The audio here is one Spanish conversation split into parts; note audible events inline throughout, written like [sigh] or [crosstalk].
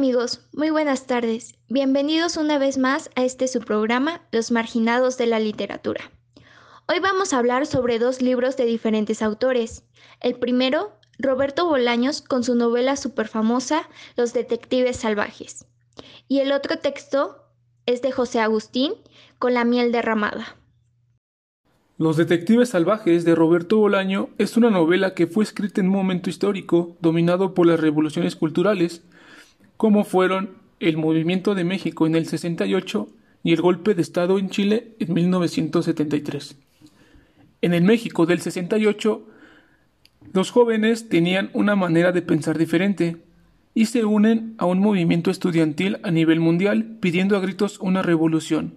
amigos, muy buenas tardes. Bienvenidos una vez más a este su programa, Los Marginados de la Literatura. Hoy vamos a hablar sobre dos libros de diferentes autores. El primero, Roberto Bolaños con su novela famosa Los Detectives Salvajes. Y el otro texto es de José Agustín con La miel derramada. Los Detectives Salvajes de Roberto Bolaño es una novela que fue escrita en un momento histórico dominado por las revoluciones culturales, como fueron el movimiento de México en el 68 y el golpe de Estado en Chile en 1973. En el México del 68, los jóvenes tenían una manera de pensar diferente y se unen a un movimiento estudiantil a nivel mundial pidiendo a gritos una revolución,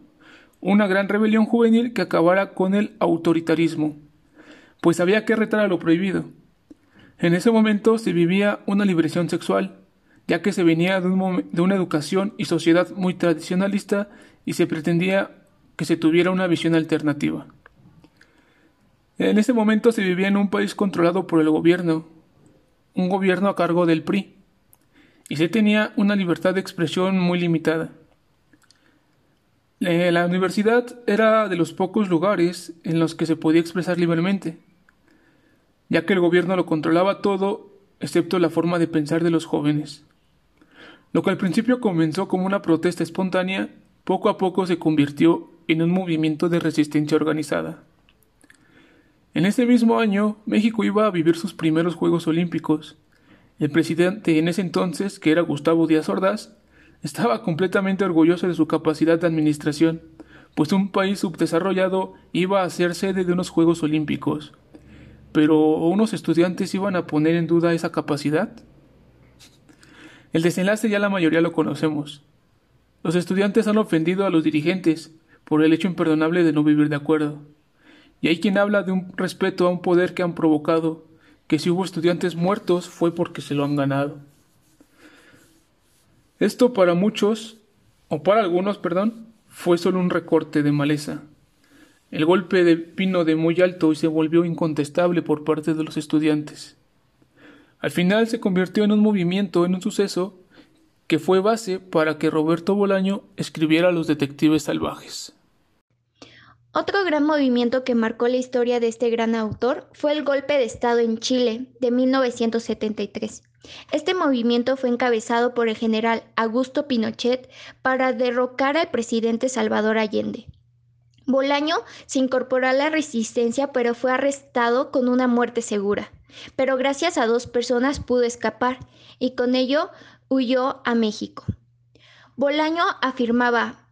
una gran rebelión juvenil que acabara con el autoritarismo, pues había que retar a lo prohibido. En ese momento se vivía una liberación sexual, ya que se venía de, de una educación y sociedad muy tradicionalista y se pretendía que se tuviera una visión alternativa. En ese momento se vivía en un país controlado por el gobierno, un gobierno a cargo del PRI, y se tenía una libertad de expresión muy limitada. Eh, la universidad era de los pocos lugares en los que se podía expresar libremente, ya que el gobierno lo controlaba todo excepto la forma de pensar de los jóvenes. Lo que al principio comenzó como una protesta espontánea, poco a poco se convirtió en un movimiento de resistencia organizada. En ese mismo año, México iba a vivir sus primeros Juegos Olímpicos. El presidente en ese entonces, que era Gustavo Díaz Ordaz, estaba completamente orgulloso de su capacidad de administración, pues un país subdesarrollado iba a ser sede de unos Juegos Olímpicos. Pero ¿unos estudiantes iban a poner en duda esa capacidad? El desenlace ya la mayoría lo conocemos. Los estudiantes han ofendido a los dirigentes por el hecho imperdonable de no vivir de acuerdo. Y hay quien habla de un respeto a un poder que han provocado, que si hubo estudiantes muertos fue porque se lo han ganado. Esto para muchos, o para algunos, perdón, fue solo un recorte de maleza. El golpe de pino de muy alto y se volvió incontestable por parte de los estudiantes. Al final se convirtió en un movimiento, en un suceso, que fue base para que Roberto Bolaño escribiera Los Detectives Salvajes. Otro gran movimiento que marcó la historia de este gran autor fue el golpe de Estado en Chile de 1973. Este movimiento fue encabezado por el general Augusto Pinochet para derrocar al presidente Salvador Allende. Bolaño se incorporó a la resistencia pero fue arrestado con una muerte segura. Pero gracias a dos personas pudo escapar y con ello huyó a México. Bolaño afirmaba,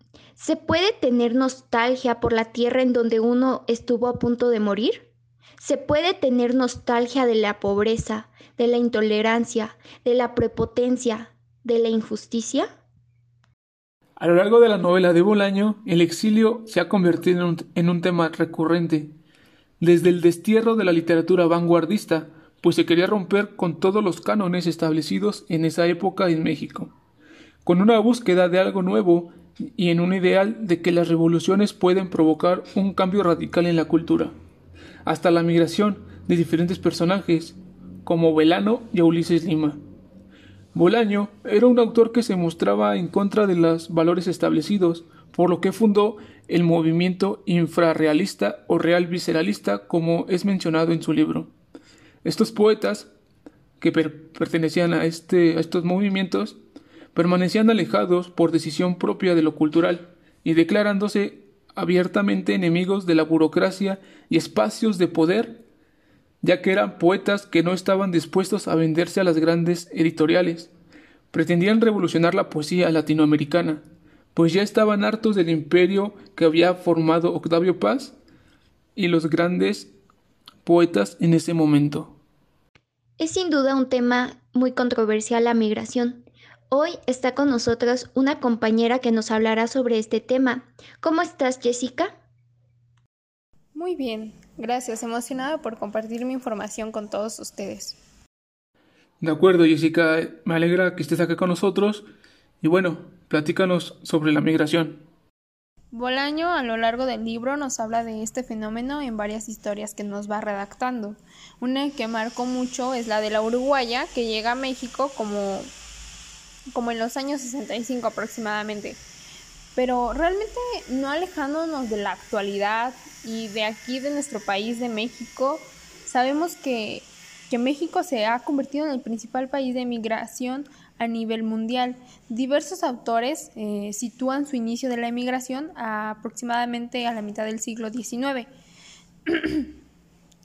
¿Se puede tener nostalgia por la tierra en donde uno estuvo a punto de morir? ¿Se puede tener nostalgia de la pobreza, de la intolerancia, de la prepotencia, de la injusticia? A lo largo de la novela de Bolaño, el exilio se ha convertido en un, en un tema recurrente, desde el destierro de la literatura vanguardista, pues se quería romper con todos los cánones establecidos en esa época en México, con una búsqueda de algo nuevo y en un ideal de que las revoluciones pueden provocar un cambio radical en la cultura, hasta la migración de diferentes personajes, como Velano y Ulises Lima. Bolaño era un autor que se mostraba en contra de los valores establecidos, por lo que fundó el movimiento infrarrealista o real visceralista, como es mencionado en su libro. Estos poetas, que pertenecían a, este, a estos movimientos, permanecían alejados por decisión propia de lo cultural y declarándose abiertamente enemigos de la burocracia y espacios de poder, ya que eran poetas que no estaban dispuestos a venderse a las grandes editoriales. Pretendían revolucionar la poesía latinoamericana, pues ya estaban hartos del imperio que había formado Octavio Paz y los grandes poetas en ese momento. Es sin duda un tema muy controversial la migración, Hoy está con nosotros una compañera que nos hablará sobre este tema. ¿Cómo estás, Jessica? Muy bien, gracias. Emocionada por compartir mi información con todos ustedes. De acuerdo, Jessica. Me alegra que estés acá con nosotros. Y bueno, platícanos sobre la migración. Bolaño a lo largo del libro nos habla de este fenómeno en varias historias que nos va redactando. Una que marcó mucho es la de la uruguaya que llega a México como como en los años 65 aproximadamente. Pero realmente no alejándonos de la actualidad y de aquí, de nuestro país, de México, sabemos que, que México se ha convertido en el principal país de migración a nivel mundial. Diversos autores eh, sitúan su inicio de la emigración aproximadamente a la mitad del siglo XIX. [clears throat]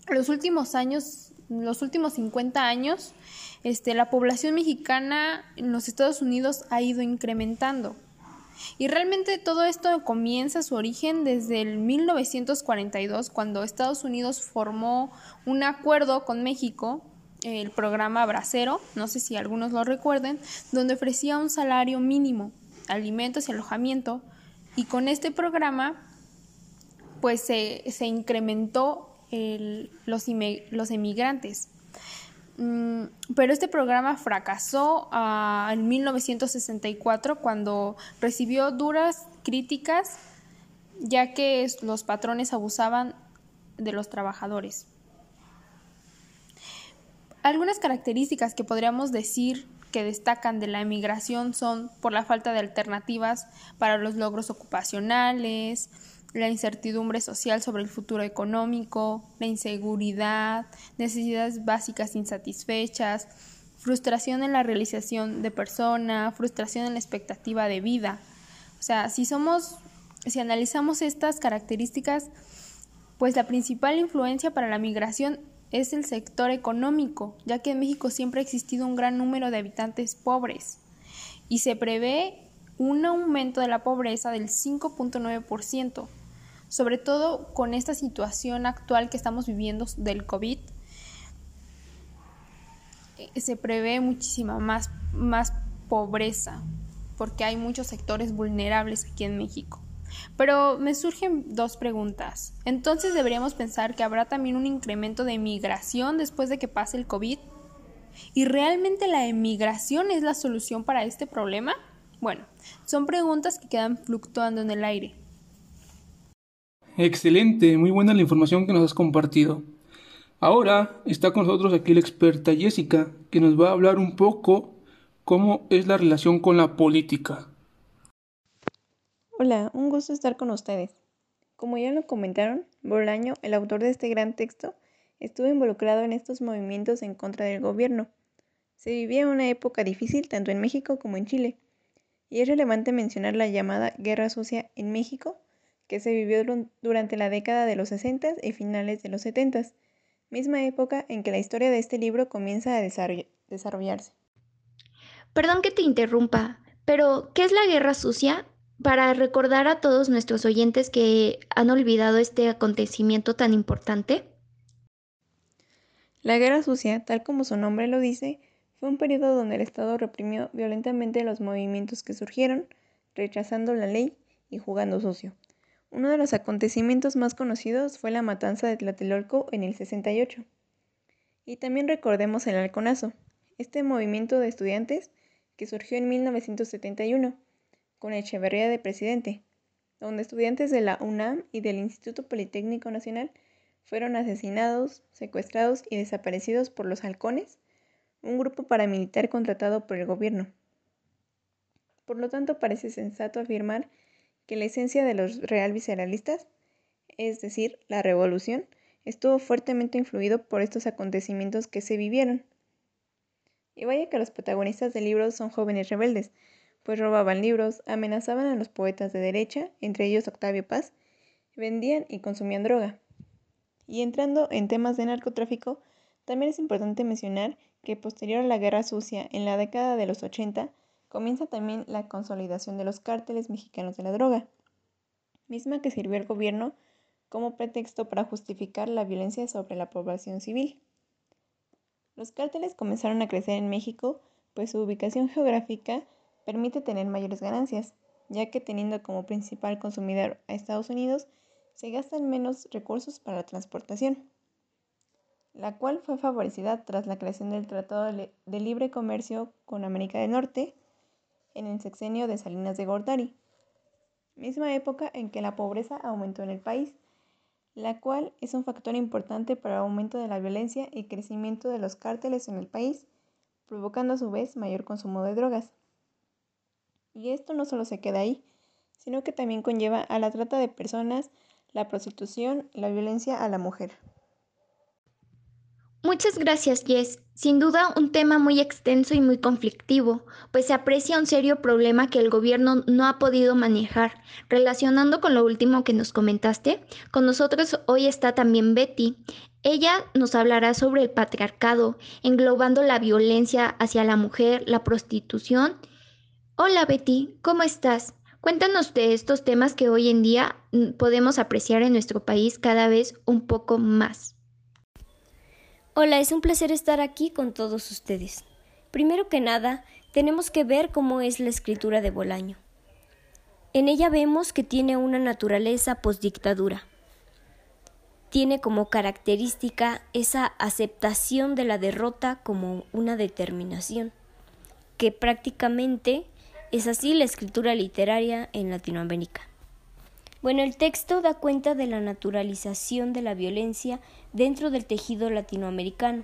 los últimos años, los últimos 50 años, este, la población mexicana en los Estados Unidos ha ido incrementando. Y realmente todo esto comienza su origen desde el 1942, cuando Estados Unidos formó un acuerdo con México el programa Bracero, no sé si algunos lo recuerden, donde ofrecía un salario mínimo, alimentos y alojamiento, y con este programa pues se, incrementó los, los emigrantes. Mm, pero este programa fracasó ah, en 1964 cuando recibió duras críticas ya que los patrones abusaban de los trabajadores. Algunas características que podríamos decir que destacan de la emigración son por la falta de alternativas para los logros ocupacionales, la incertidumbre social sobre el futuro económico, la inseguridad, necesidades básicas insatisfechas, frustración en la realización de persona, frustración en la expectativa de vida. O sea, si somos, si analizamos estas características, pues la principal influencia para la migración es el sector económico, ya que en México siempre ha existido un gran número de habitantes pobres y se prevé un aumento de la pobreza del 5.9%, sobre todo con esta situación actual que estamos viviendo del COVID. Eh, se prevé muchísima más, más pobreza porque hay muchos sectores vulnerables aquí en México. Pero me surgen dos preguntas. Entonces deberíamos pensar que habrá también un incremento de emigración después de que pase el COVID. ¿Y realmente la emigración es la solución para este problema? Bueno, son preguntas que quedan fluctuando en el aire. Excelente, muy buena la información que nos has compartido. Ahora está con nosotros aquí la experta Jessica, que nos va a hablar un poco cómo es la relación con la política. Hola, un gusto estar con ustedes. Como ya lo comentaron, Bolaño, el autor de este gran texto, estuvo involucrado en estos movimientos en contra del gobierno. Se vivía una época difícil tanto en México como en Chile, y es relevante mencionar la llamada Guerra Sucia en México, que se vivió durante la década de los 60 y finales de los 70, misma época en que la historia de este libro comienza a desarrollarse. Perdón que te interrumpa, pero ¿qué es la Guerra Sucia? para recordar a todos nuestros oyentes que han olvidado este acontecimiento tan importante? La Guerra Sucia, tal como su nombre lo dice, fue un periodo donde el Estado reprimió violentamente los movimientos que surgieron, rechazando la ley y jugando sucio. Uno de los acontecimientos más conocidos fue la matanza de Tlatelolco en el 68. Y también recordemos el Halconazo, este movimiento de estudiantes que surgió en 1971 con Echeverría de presidente, donde estudiantes de la UNAM y del Instituto Politécnico Nacional fueron asesinados, secuestrados y desaparecidos por los halcones, un grupo paramilitar contratado por el gobierno. Por lo tanto, parece sensato afirmar que la esencia de los real visceralistas, es decir, la revolución, estuvo fuertemente influido por estos acontecimientos que se vivieron. Y vaya que los protagonistas del libro son jóvenes rebeldes, pues robaban libros, amenazaban a los poetas de derecha, entre ellos Octavio Paz, vendían y consumían droga. Y entrando en temas de narcotráfico, también es importante mencionar que posterior a la Guerra Sucia, en la década de los 80, comienza también la consolidación de los cárteles mexicanos de la droga, misma que sirvió al gobierno como pretexto para justificar la violencia sobre la población civil. Los cárteles comenzaron a crecer en México, pues su ubicación geográfica permite tener mayores ganancias, ya que teniendo como principal consumidor a Estados Unidos, se gastan menos recursos para la transportación, la cual fue favorecida tras la creación del Tratado de Libre Comercio con América del Norte en el sexenio de Salinas de Gortari, misma época en que la pobreza aumentó en el país, la cual es un factor importante para el aumento de la violencia y crecimiento de los cárteles en el país, provocando a su vez mayor consumo de drogas. Y esto no solo se queda ahí, sino que también conlleva a la trata de personas, la prostitución la violencia a la mujer. Muchas gracias, Jess. Sin duda un tema muy extenso y muy conflictivo, pues se aprecia un serio problema que el gobierno no ha podido manejar. Relacionando con lo último que nos comentaste, con nosotros hoy está también Betty. Ella nos hablará sobre el patriarcado, englobando la violencia hacia la mujer, la prostitución. Hola Betty, ¿cómo estás? Cuéntanos de estos temas que hoy en día mm, podemos apreciar en nuestro país cada vez un poco más. Hola, es un placer estar aquí con todos ustedes. Primero que nada, tenemos que ver cómo es la escritura de Bolaño. En ella vemos que tiene una naturaleza postdictadura. Tiene como característica esa aceptación de la derrota como una determinación, que prácticamente es así la escritura literaria en Latinoamérica. Bueno, el texto da cuenta de la naturalización de la violencia dentro del tejido latinoamericano.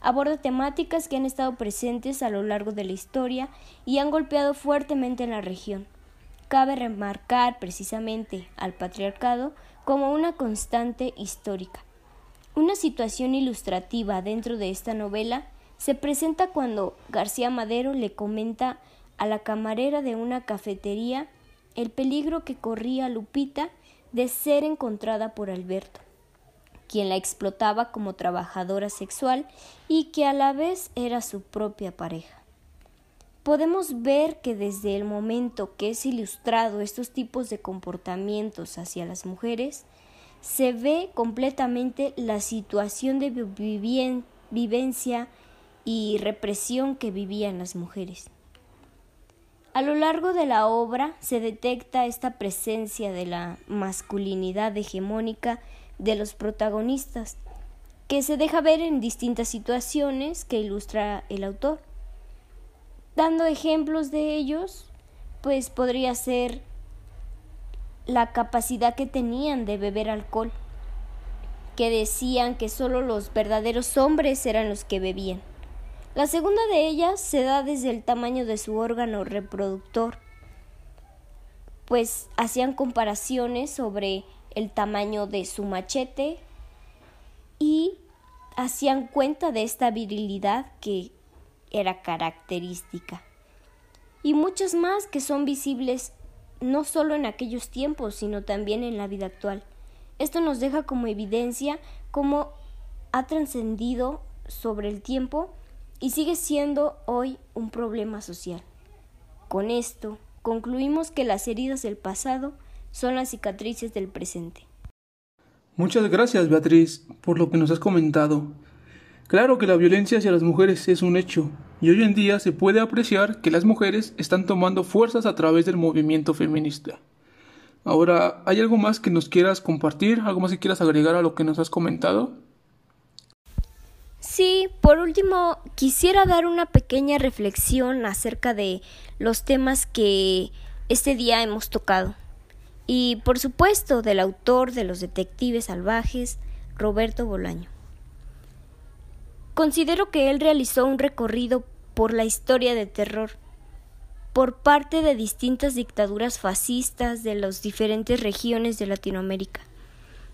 Aborda temáticas que han estado presentes a lo largo de la historia y han golpeado fuertemente en la región. Cabe remarcar precisamente al patriarcado como una constante histórica. Una situación ilustrativa dentro de esta novela se presenta cuando García Madero le comenta a la camarera de una cafetería el peligro que corría Lupita de ser encontrada por Alberto, quien la explotaba como trabajadora sexual y que a la vez era su propia pareja. Podemos ver que desde el momento que es ilustrado estos tipos de comportamientos hacia las mujeres, se ve completamente la situación de vivencia y represión que vivían las mujeres. A lo largo de la obra se detecta esta presencia de la masculinidad hegemónica de los protagonistas, que se deja ver en distintas situaciones que ilustra el autor. Dando ejemplos de ellos, pues podría ser la capacidad que tenían de beber alcohol, que decían que solo los verdaderos hombres eran los que bebían. La segunda de ellas se da desde el tamaño de su órgano reproductor, pues hacían comparaciones sobre el tamaño de su machete y hacían cuenta de esta virilidad que era característica. Y muchas más que son visibles no solo en aquellos tiempos, sino también en la vida actual. Esto nos deja como evidencia cómo ha trascendido sobre el tiempo y sigue siendo hoy un problema social. Con esto, concluimos que las heridas del pasado son las cicatrices del presente. Muchas gracias, Beatriz, por lo que nos has comentado. Claro que la violencia hacia las mujeres es un hecho, y hoy en día se puede apreciar que las mujeres están tomando fuerzas a través del movimiento feminista. Ahora, ¿hay algo más que nos quieras compartir? ¿Algo más que quieras agregar a lo que nos has comentado? Sí, por último, quisiera dar una pequeña reflexión acerca de los temas que este día hemos tocado. Y por supuesto del autor de Los Detectives Salvajes, Roberto Bolaño. Considero que él realizó un recorrido por la historia de terror, por parte de distintas dictaduras fascistas de las diferentes regiones de Latinoamérica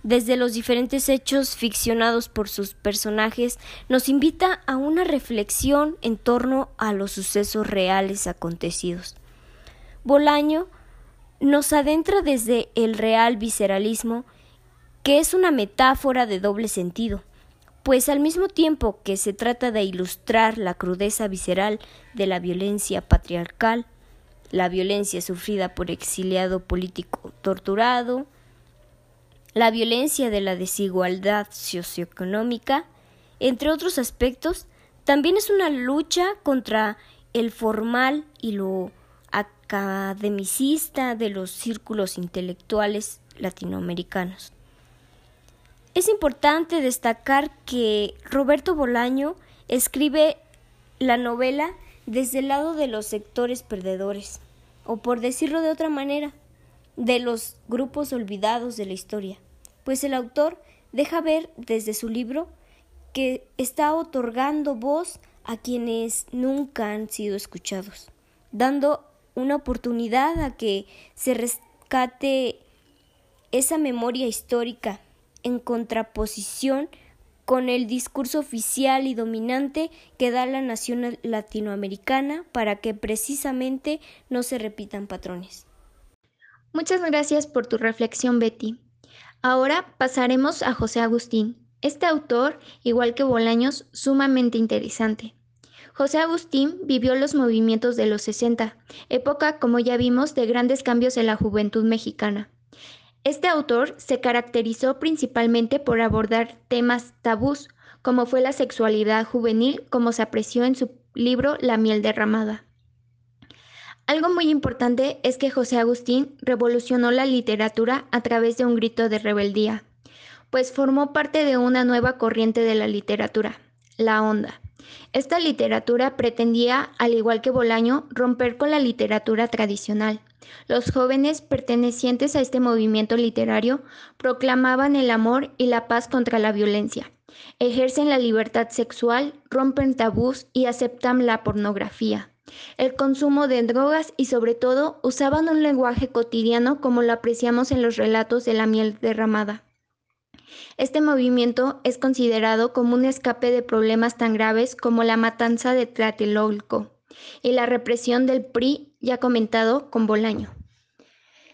desde los diferentes hechos ficcionados por sus personajes, nos invita a una reflexión en torno a los sucesos reales acontecidos. Bolaño nos adentra desde el real visceralismo, que es una metáfora de doble sentido, pues al mismo tiempo que se trata de ilustrar la crudeza visceral de la violencia patriarcal, la violencia sufrida por exiliado político torturado, la violencia de la desigualdad socioeconómica, entre otros aspectos, también es una lucha contra el formal y lo academicista de los círculos intelectuales latinoamericanos. Es importante destacar que Roberto Bolaño escribe la novela desde el lado de los sectores perdedores, o por decirlo de otra manera, de los grupos olvidados de la historia pues el autor deja ver desde su libro que está otorgando voz a quienes nunca han sido escuchados, dando una oportunidad a que se rescate esa memoria histórica en contraposición con el discurso oficial y dominante que da la nación latinoamericana para que precisamente no se repitan patrones. Muchas gracias por tu reflexión, Betty. Ahora pasaremos a José Agustín. Este autor, igual que Bolaños, sumamente interesante. José Agustín vivió los movimientos de los 60, época, como ya vimos, de grandes cambios en la juventud mexicana. Este autor se caracterizó principalmente por abordar temas tabús, como fue la sexualidad juvenil, como se apreció en su libro La miel derramada. Algo muy importante es que José Agustín revolucionó la literatura a través de un grito de rebeldía, pues formó parte de una nueva corriente de la literatura, la onda. Esta literatura pretendía, al igual que Bolaño, romper con la literatura tradicional. Los jóvenes pertenecientes a este movimiento literario proclamaban el amor y la paz contra la violencia. Ejercen la libertad sexual, rompen tabús y aceptan la pornografía el consumo de drogas y sobre todo usaban un lenguaje cotidiano como lo apreciamos en los relatos de la miel derramada. Este movimiento es considerado como un escape de problemas tan graves como la matanza de Tlatelolco y la represión del PRI ya comentado con Bolaño.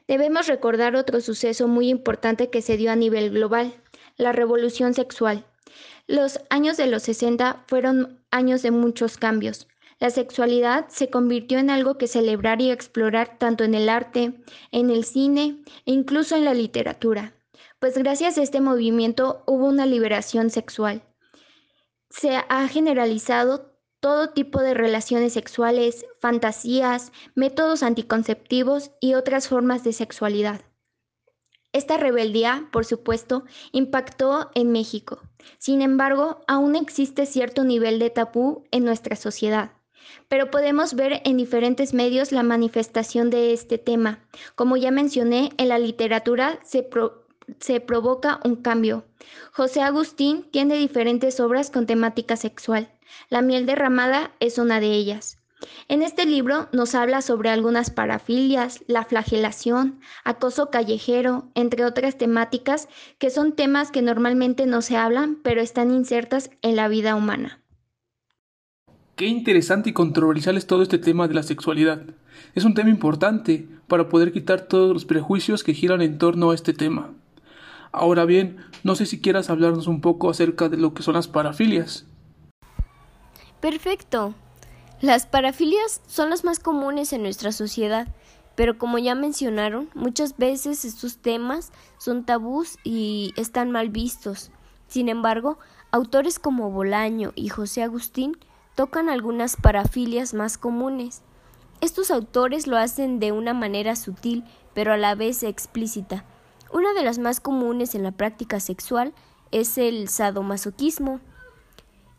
Debemos recordar otro suceso muy importante que se dio a nivel global, la revolución sexual. Los años de los 60 fueron años de muchos cambios. La sexualidad se convirtió en algo que celebrar y explorar tanto en el arte, en el cine e incluso en la literatura, pues gracias a este movimiento hubo una liberación sexual. Se ha generalizado todo tipo de relaciones sexuales, fantasías, métodos anticonceptivos y otras formas de sexualidad. Esta rebeldía, por supuesto, impactó en México. Sin embargo, aún existe cierto nivel de tabú en nuestra sociedad pero podemos ver en diferentes medios la manifestación de este tema. Como ya mencioné, en la literatura se, provoca un cambio. José Agustín tiene diferentes obras con temática sexual. La miel derramada es una de ellas. En este libro nos habla sobre algunas parafilias, la flagelación, acoso callejero, entre otras temáticas que son temas que normalmente no se hablan, pero están insertas en la vida humana. Qué interesante y controversial es todo este tema de la sexualidad. Es un tema importante para poder quitar todos los prejuicios que giran en torno a este tema. Ahora bien, no sé si quieras hablarnos un poco acerca de lo que son las parafilias. Perfecto. Las parafilias son las más comunes en nuestra sociedad, pero como ya mencionaron, muchas veces estos temas son tabús y están mal vistos. Sin embargo, autores como Bolaño y José Agustín tocan algunas parafilias más comunes. Estos autores lo hacen de una manera sutil, pero a la vez explícita. Una de las más comunes en la práctica sexual es el sadomasoquismo.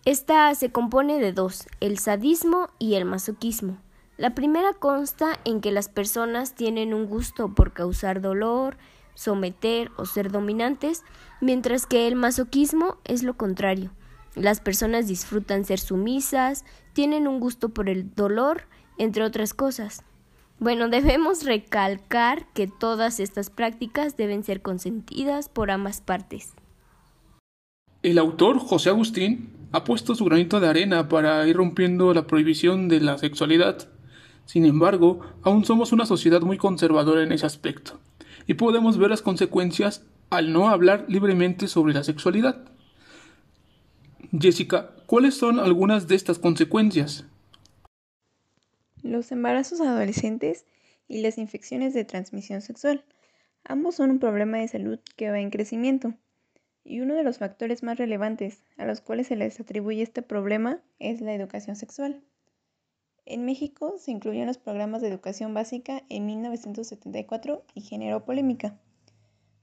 Esta se compone de dos, el sadismo y el masoquismo. La primera consta en que las personas tienen un gusto por causar dolor, someter o ser dominantes, mientras que el masoquismo es lo contrario. Las personas disfrutan ser sumisas, tienen un gusto por el dolor, entre otras cosas. Bueno, [laughs] debemos recalcar que todas estas prácticas deben ser consentidas por ambas partes. El autor José Agustín ha puesto su granito de arena para ir rompiendo la prohibición de la sexualidad. Sin embargo, aún somos una sociedad muy conservadora en ese aspecto, y podemos ver las consecuencias al no hablar libremente sobre la sexualidad. Jessica, ¿cuáles son algunas de estas consecuencias? Los embarazos adolescentes y las infecciones de transmisión sexual. Ambos son un problema de salud que va en crecimiento. Y uno de los factores más relevantes a los cuales se les atribuye este problema es la educación sexual. En México se incluyeron los programas de educación básica en 1974 y generó polémica.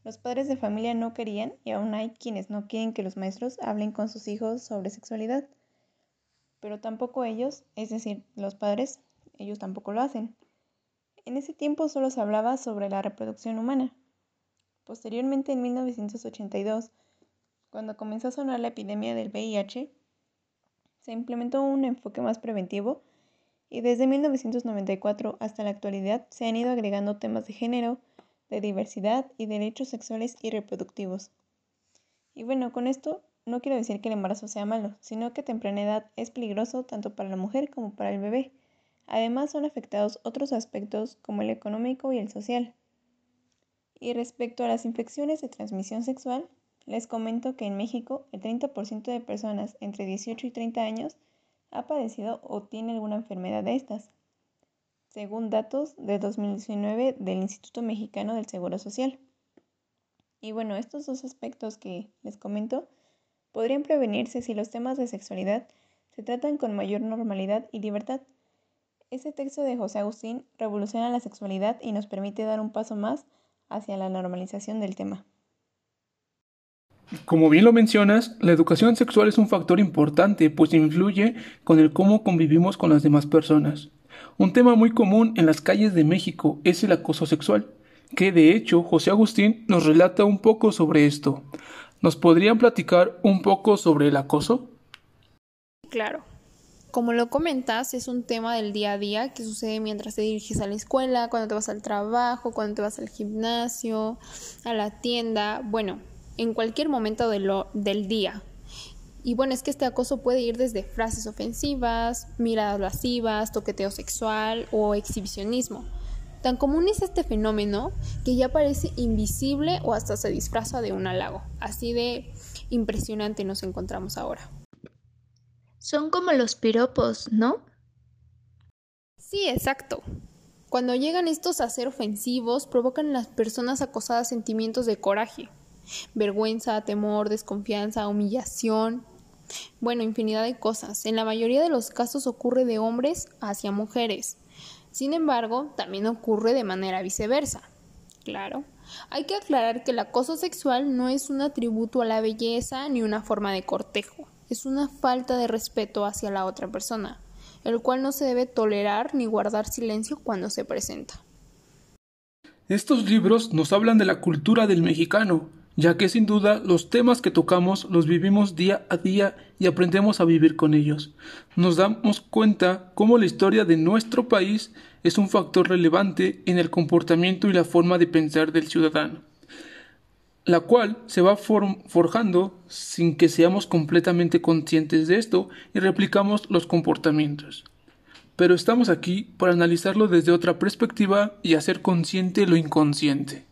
Los padres de familia no querían y aún hay quienes no quieren que los maestros hablen con sus hijos sobre sexualidad. Pero tampoco ellos, es decir, los padres, ellos tampoco lo hacen. En ese tiempo solo se hablaba sobre la reproducción humana. Posteriormente, en 1982, cuando comenzó a sonar la epidemia del VIH, se implementó un enfoque más preventivo y desde 1994 hasta la actualidad se han ido agregando temas de género, de diversidad y derechos sexuales y reproductivos. Y bueno, con esto no quiero decir que el embarazo sea malo, sino que temprana edad es peligroso tanto para la mujer como para el bebé. Además son afectados otros aspectos como el económico y el social. Y respecto a las infecciones de transmisión sexual, les comento que en México el 30% de personas entre 18 y 30 años ha padecido o tiene alguna enfermedad de estas, según datos de 2019 del Instituto Mexicano del Seguro Social. Y bueno, estos dos aspectos que les comento podrían prevenirse si los temas de sexualidad se tratan con mayor normalidad y libertad. Este texto de José Agustín revoluciona la sexualidad y nos permite dar un paso más hacia la normalización del tema. Como bien lo mencionas, la educación sexual es un factor importante, pues influye con el cómo convivimos con las demás personas. Un tema muy común en las calles de México es el acoso sexual, que de hecho José Agustín nos relata un poco sobre esto. ¿Nos podrían platicar un poco sobre el acoso? Claro. Como lo comentas, es un tema del día a día que sucede mientras te diriges a la escuela, cuando te vas al trabajo, cuando te vas al gimnasio, a la tienda. Bueno, en cualquier momento del día. Y bueno, es que este acoso puede ir desde frases ofensivas, miradas lascivas, toqueteo sexual o exhibicionismo. Tan común es este fenómeno que ya parece invisible o hasta se disfraza de un halago. Así de impresionante nos encontramos ahora. Son como los piropos, ¿no? Sí, exacto. Cuando llegan estos a ser ofensivos, provocan en las personas acosadas sentimientos de coraje, vergüenza, temor, desconfianza, humillación, bueno, infinidad de cosas. En la mayoría de los casos ocurre de hombres hacia mujeres. Sin embargo, también ocurre de manera viceversa. Claro. Hay que aclarar que el acoso sexual no es un atributo a la belleza ni una forma de cortejo. Es una falta de respeto hacia la otra persona, el cual no se debe tolerar ni guardar silencio cuando se presenta. Estos libros nos hablan de la cultura del mexicano, ya que sin duda los temas que tocamos los vivimos día a día y aprendemos a vivir con ellos. Nos damos cuenta cómo la historia de nuestro país es un factor relevante en el comportamiento y la forma de pensar del ciudadano, la cual se va forjando sin que seamos completamente conscientes de esto y replicamos los comportamientos. Pero estamos aquí para analizarlo desde otra perspectiva y hacer consciente lo inconsciente.